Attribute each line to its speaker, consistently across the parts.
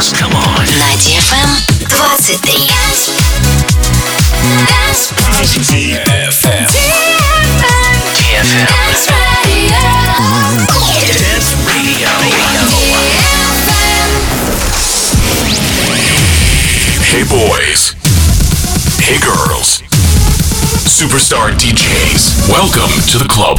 Speaker 1: dance. Come on.
Speaker 2: На DFM 23.
Speaker 1: DFM. DFM. Dance Radio.
Speaker 3: Hey boys. Hey girls. Superstar DJs. Welcome to the club.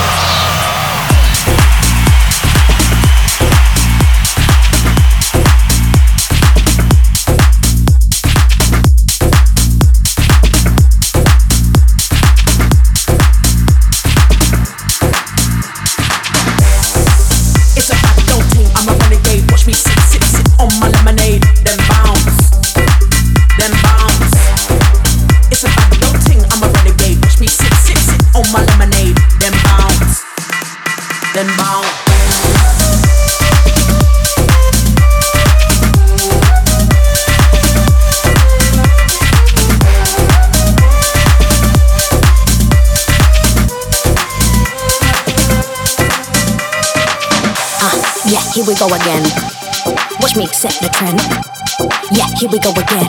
Speaker 4: go again. Watch me set the trend. Yeah, here we go again.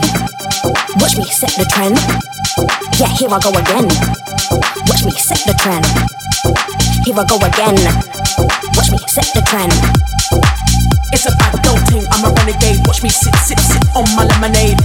Speaker 4: Watch me set the trend. Yeah, here I go again. Watch me set the trend. Here I go again. Watch me set the trend.
Speaker 5: It's a dope team. I'm a renegade. Watch me sit, sit, sit on my lemonade.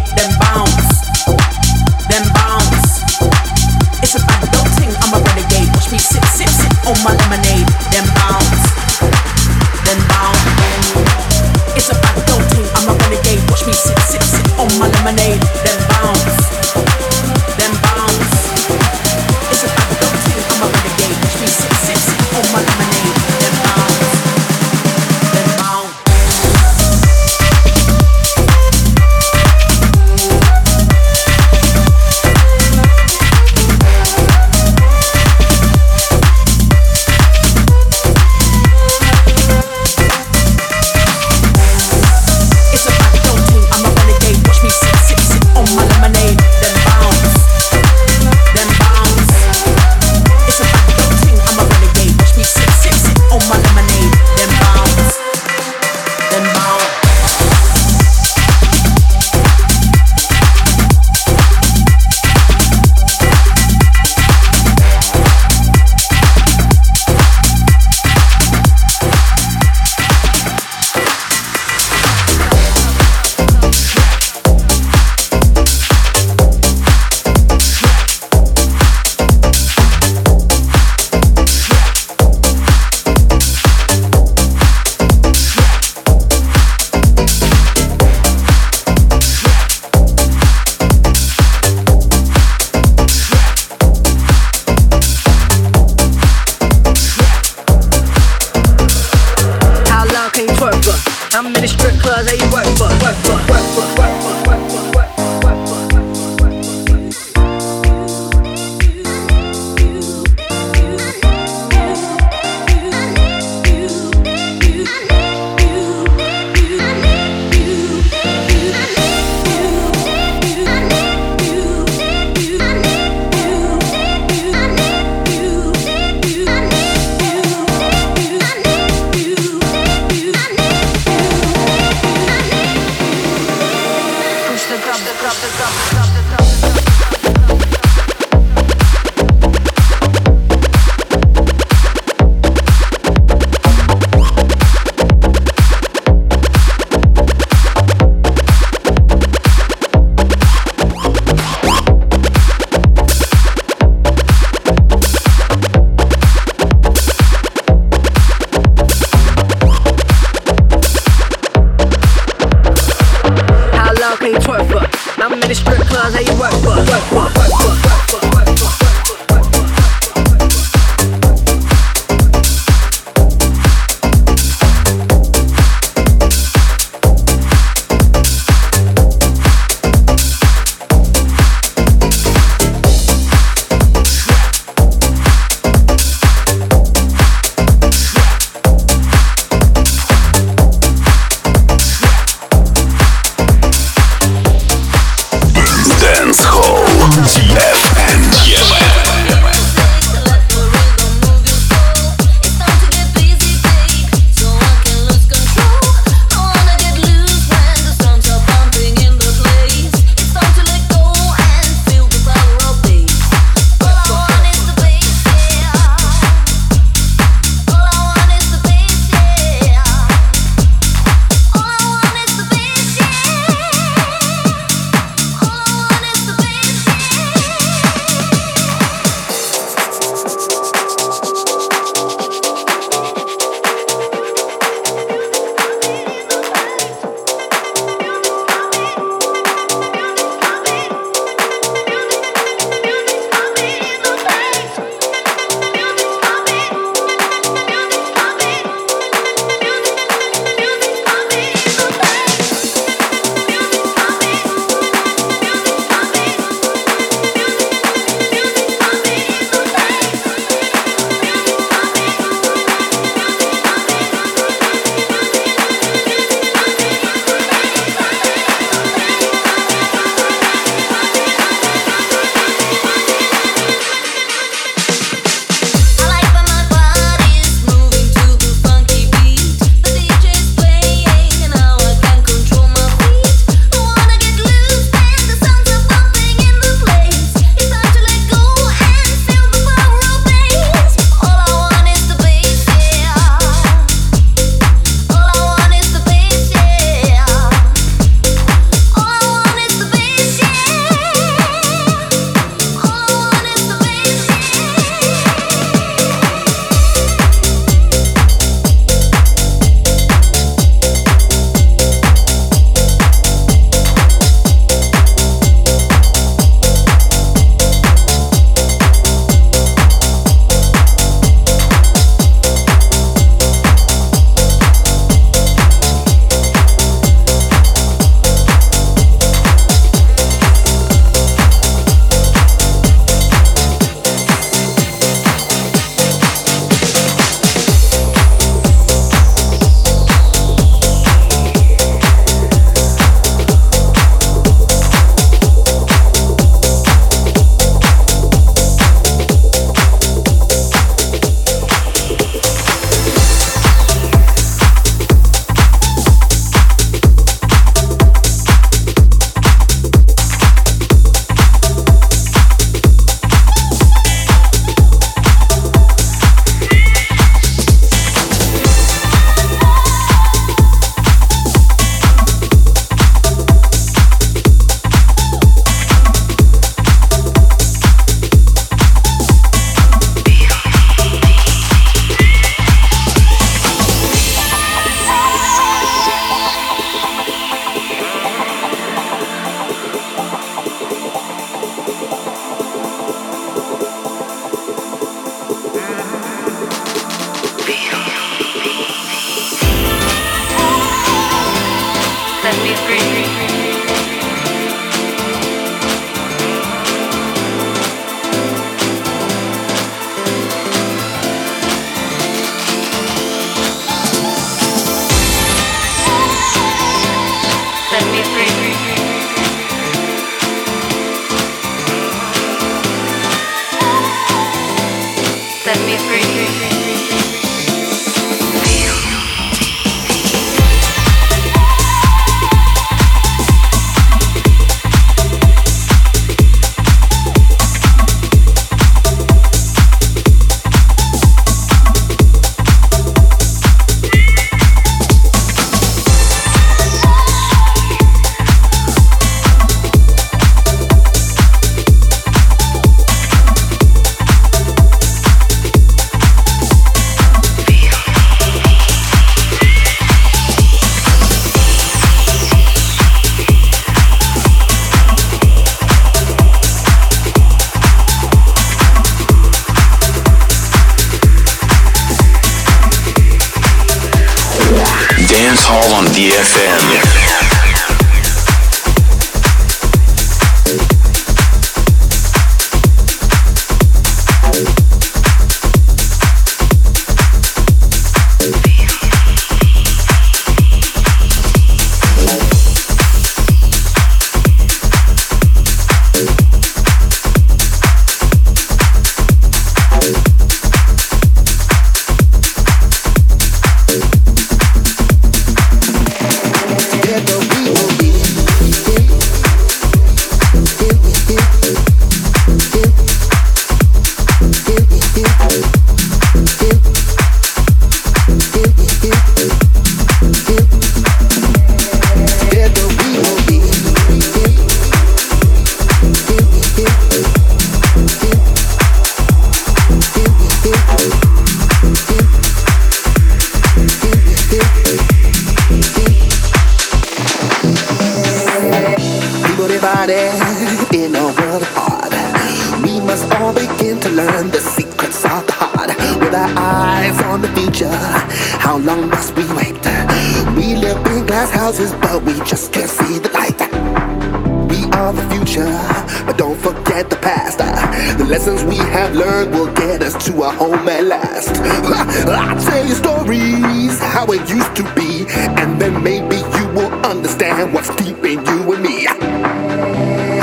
Speaker 5: learned will get us to a home at last. I'll tell you stories how it used to be, and then maybe you will understand what's deep in you and me.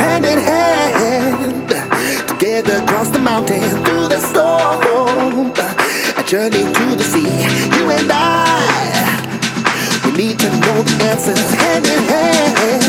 Speaker 5: Hand in hand, together across the mountain, through the storm, a journey to the sea. You and I, we need to know the answers. Hand in hand.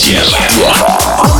Speaker 3: DFM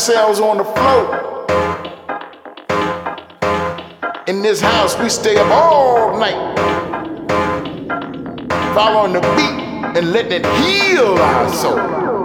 Speaker 6: ourselves on the floor. In this house, we stay up all night, following the beat and letting it heal our soul.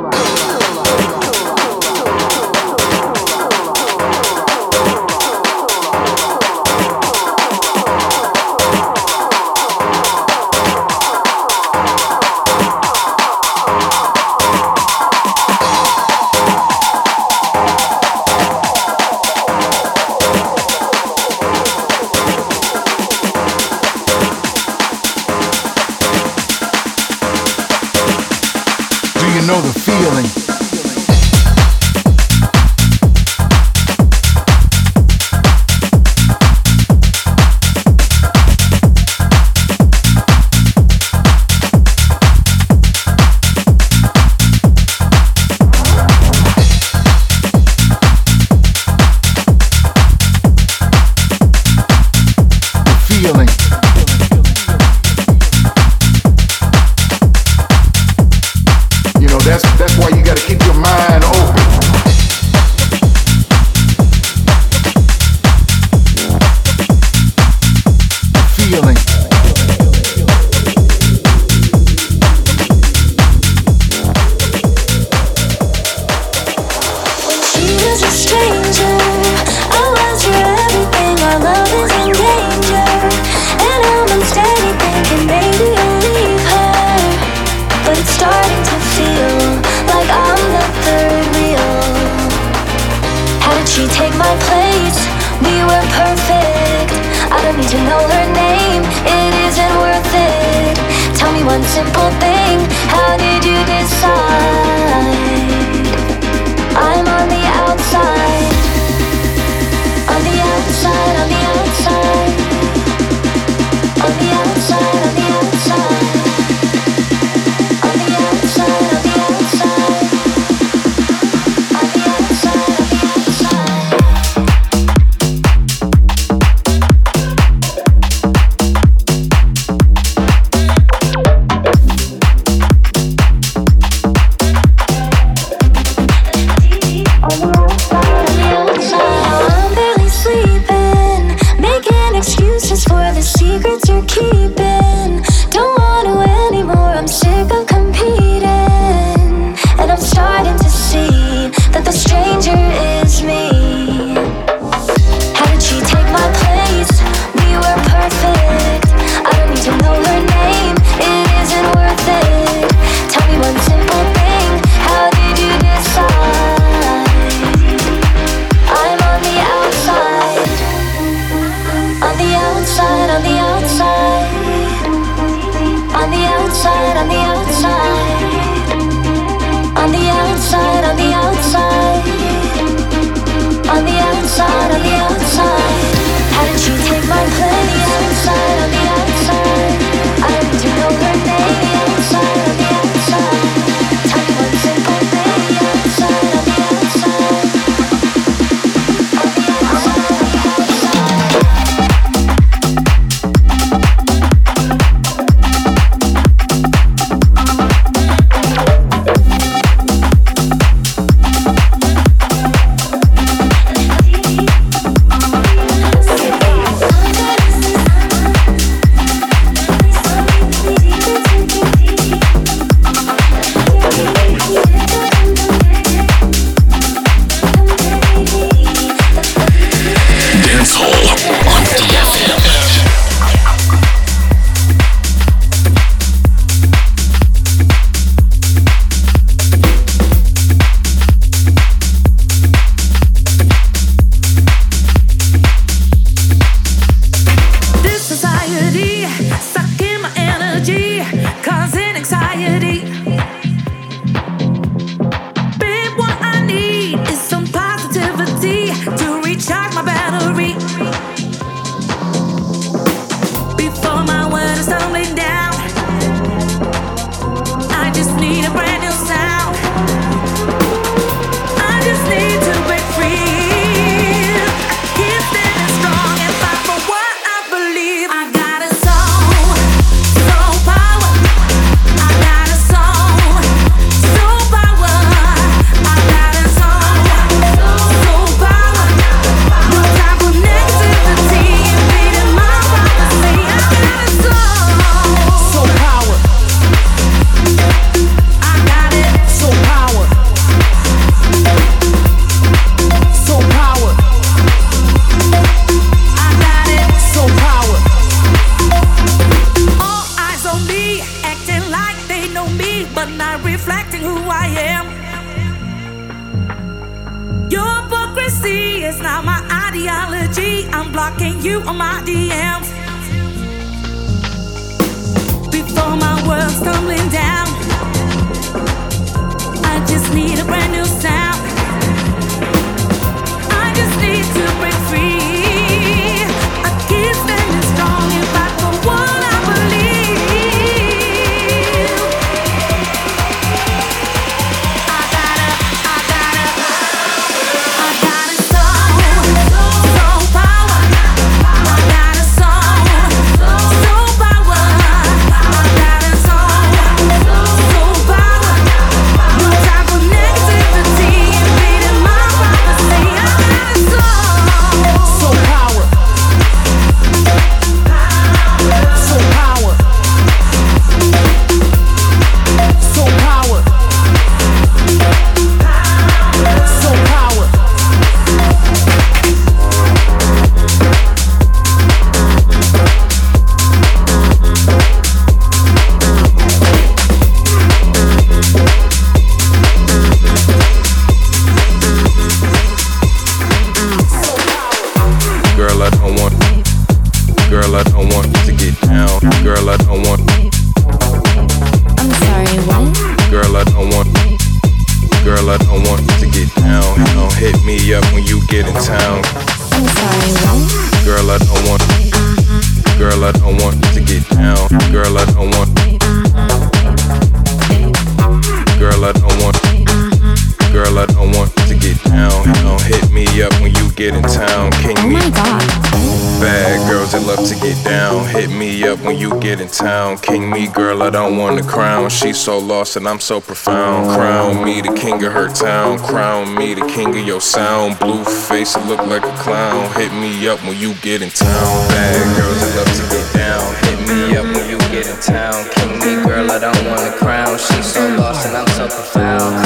Speaker 7: king me, girl, I don't want the crown. She's so lost and I'm so profound. Crown me the king of her town. Crown me the king of your sound. Blue face, look like a clown. Hit me up when you get in town. Bad girls, I love to get down. Hit me up when you get in town. King me, girl, I don't want the crown. She's so lost and I'm so profound.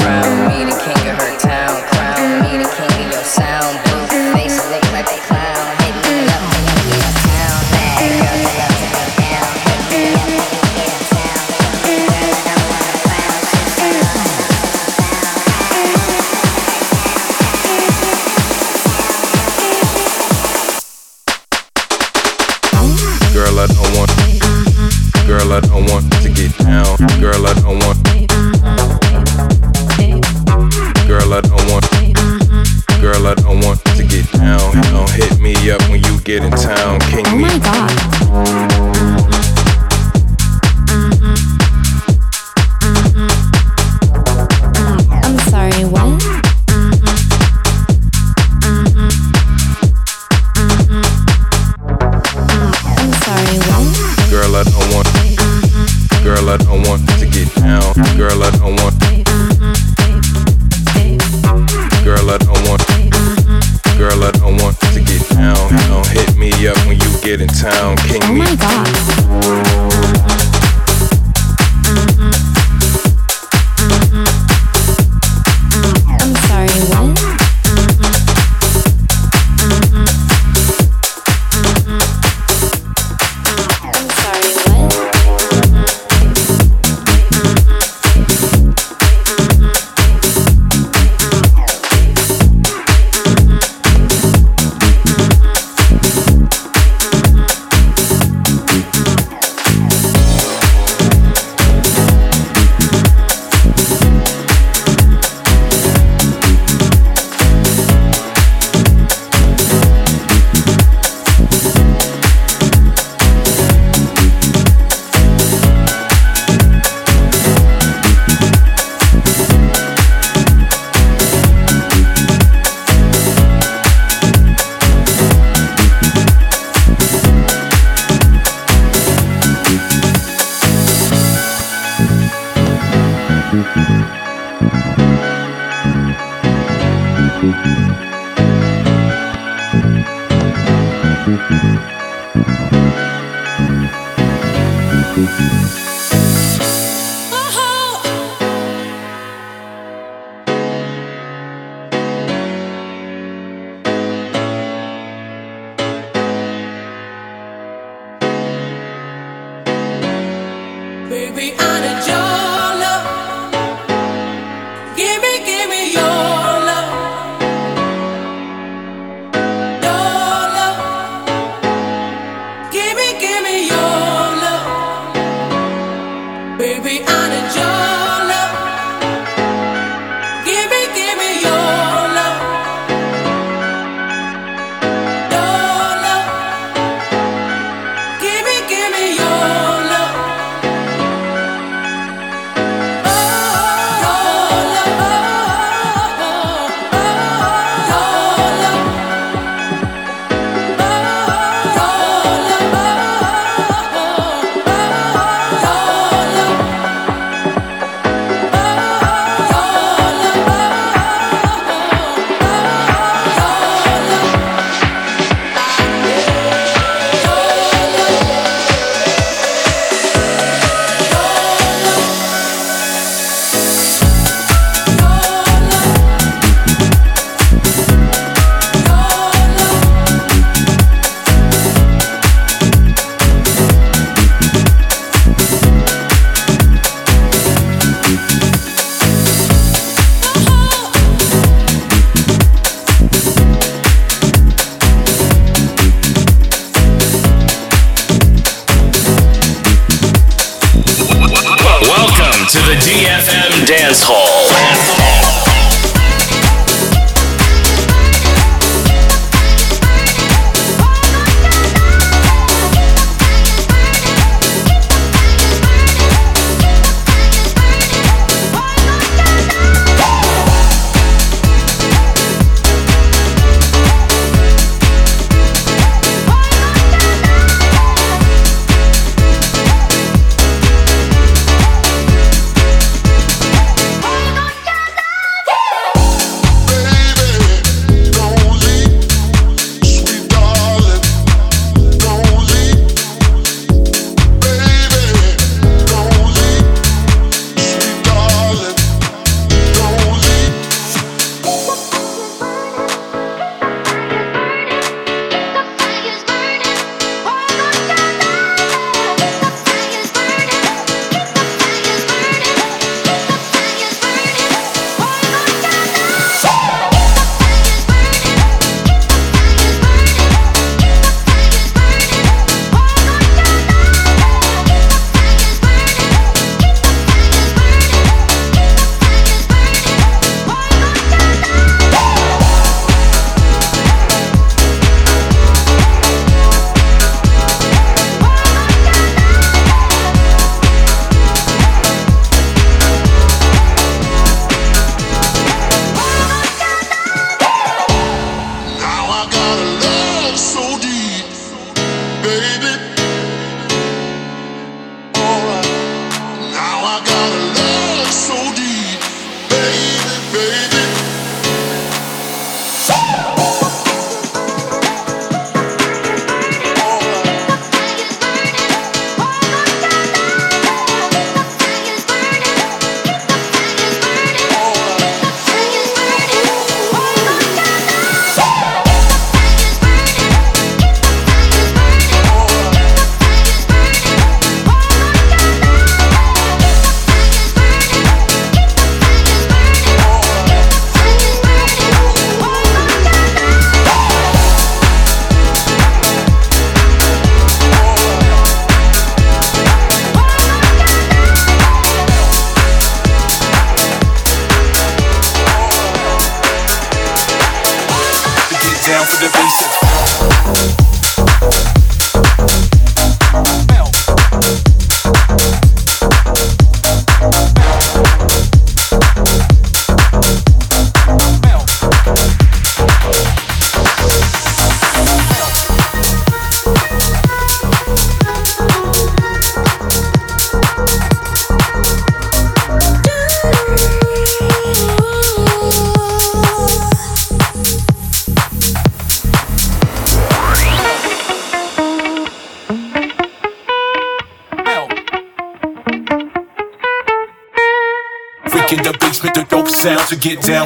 Speaker 8: baby, I
Speaker 9: a
Speaker 10: journey.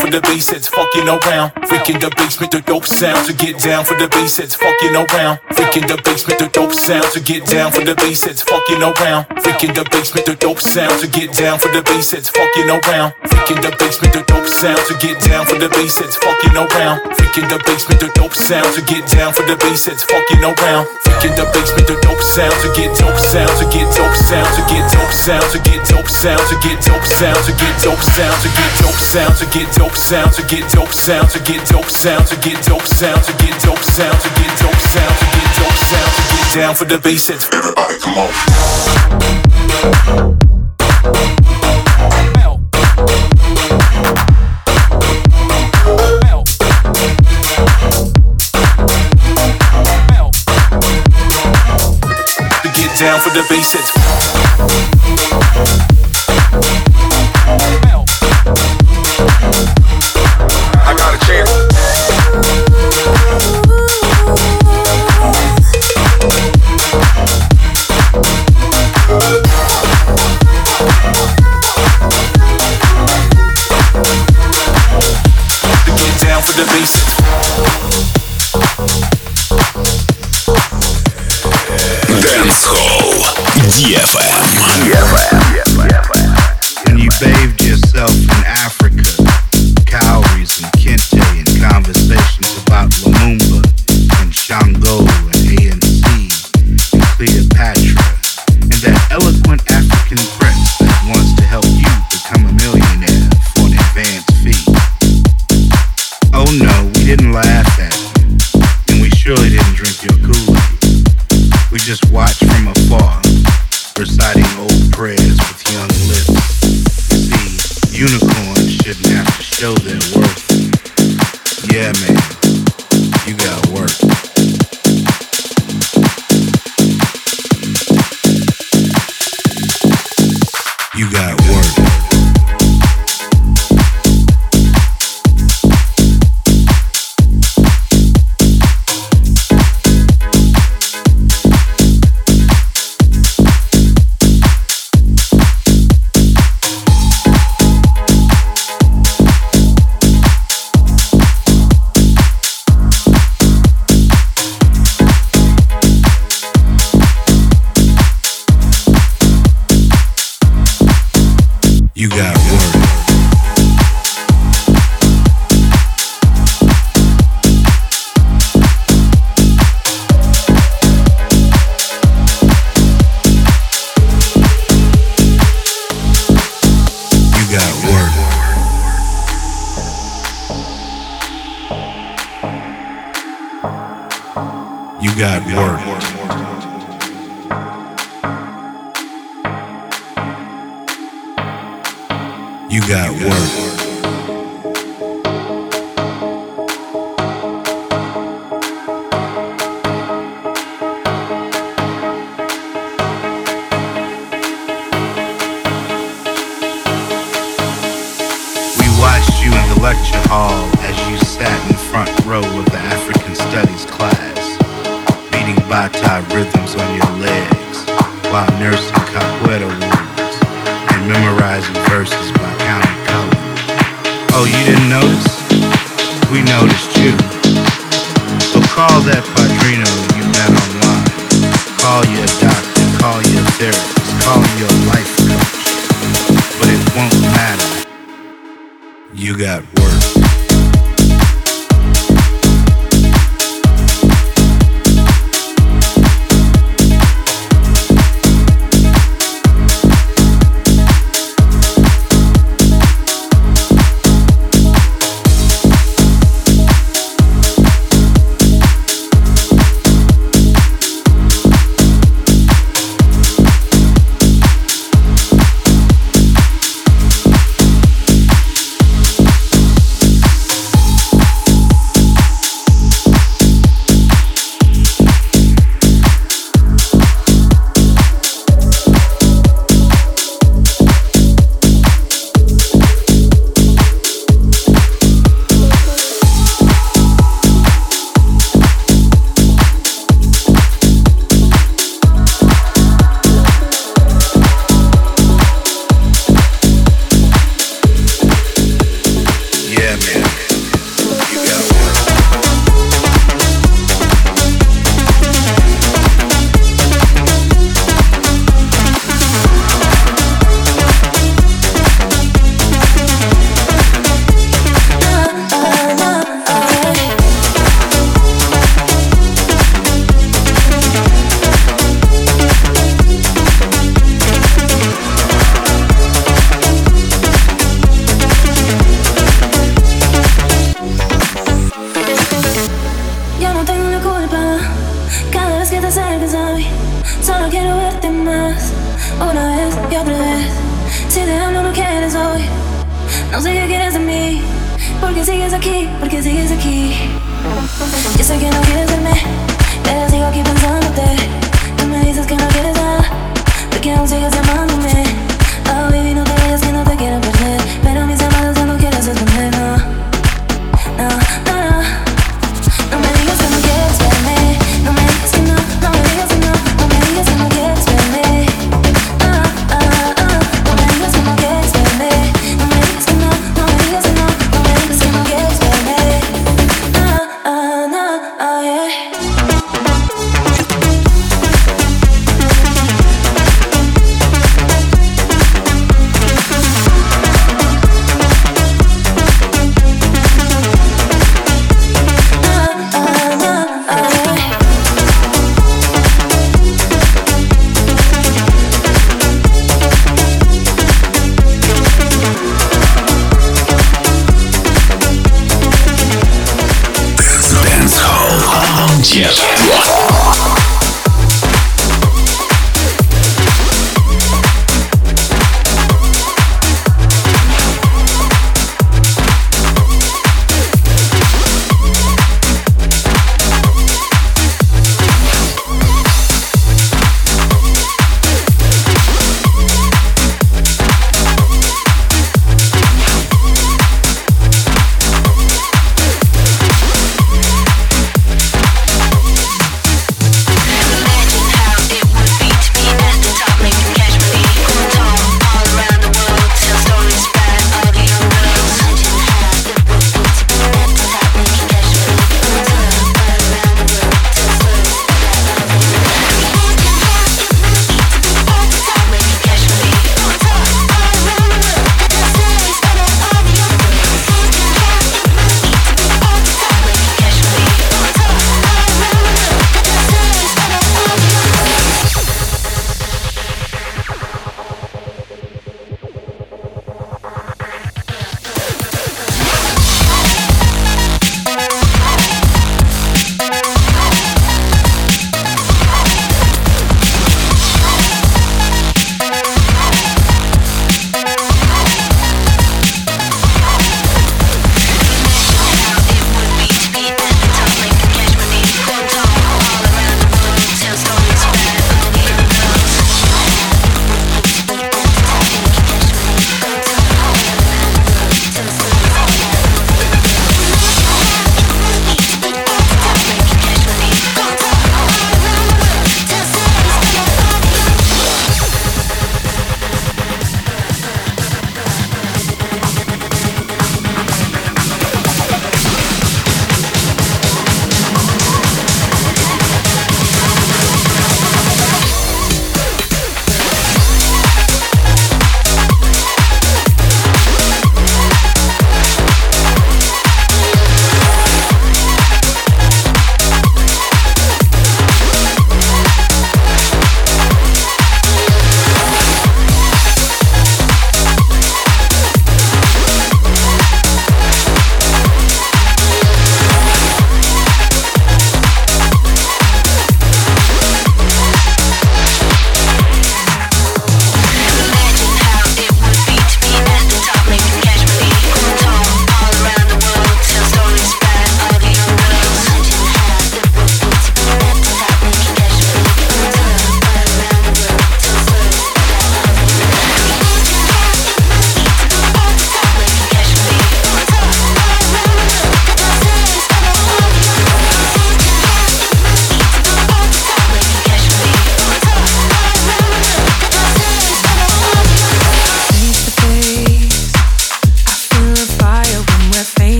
Speaker 10: For the bass it's fucking around. Freak in the basement, the dope sound to get down for the bass it's fucking around. Freak in the basement, the dope sound to get down for the bass it's fucking around. Freak in the basement, the dope sound to get down for the bass it's fucking around. Freak in the basement, the dope sound to get down for the bass it's fucking around. Freak in the basement, the dope sound to get down for the bass it's fucking around. In the basement, the dope sound to get dope sound to get dope sound to get dope sound to get dope sound to get dope sound to get dope sound to get dope sound to get dope sound to get dope sound to get dope sound to get dope sound to get dope sound to get dope sound to get dope sound to get down for the bass it's everybody come on. For the bass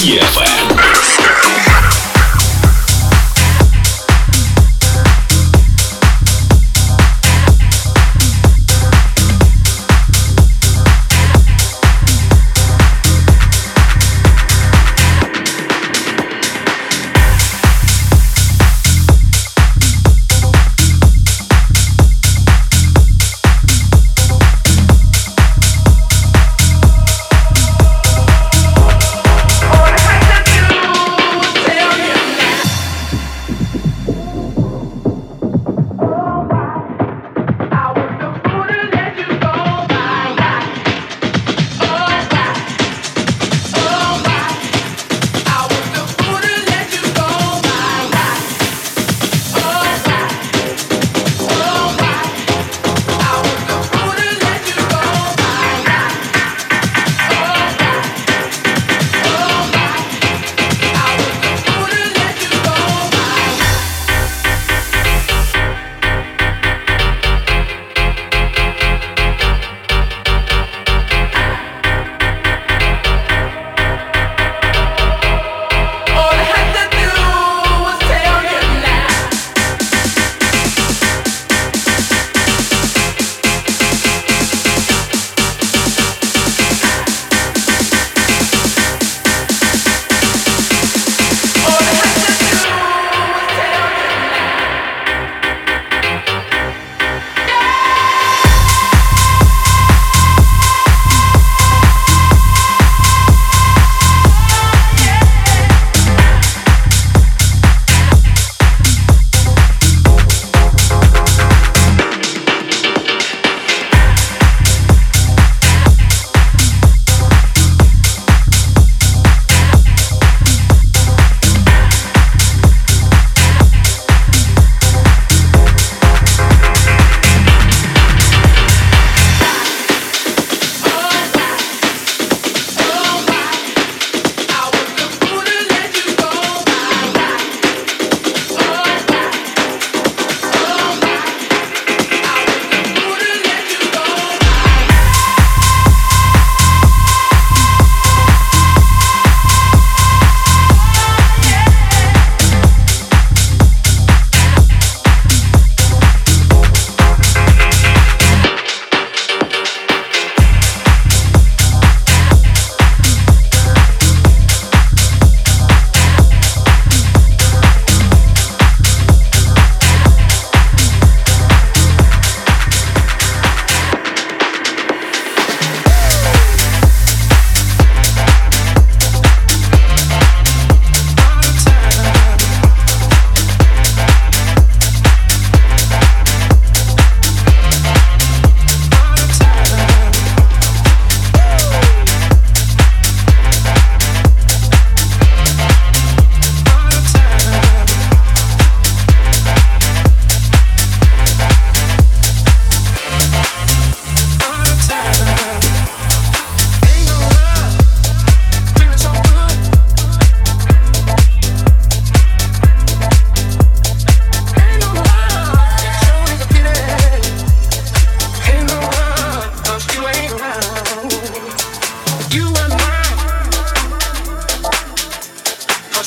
Speaker 11: DFM.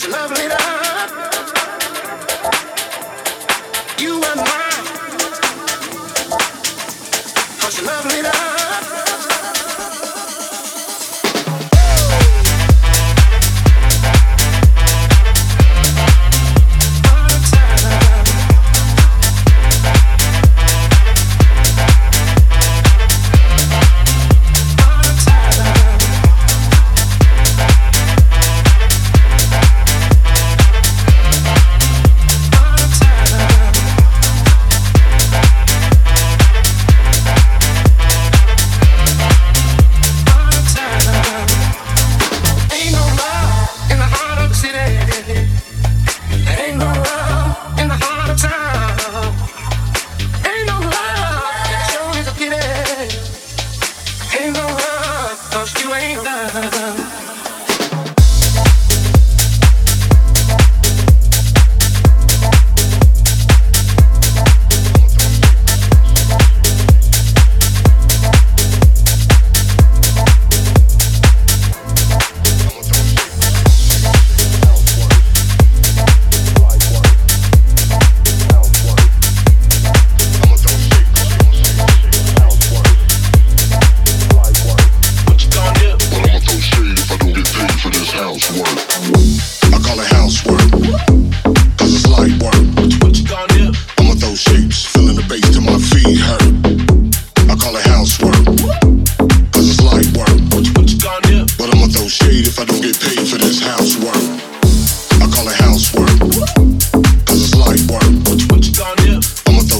Speaker 12: Lovely.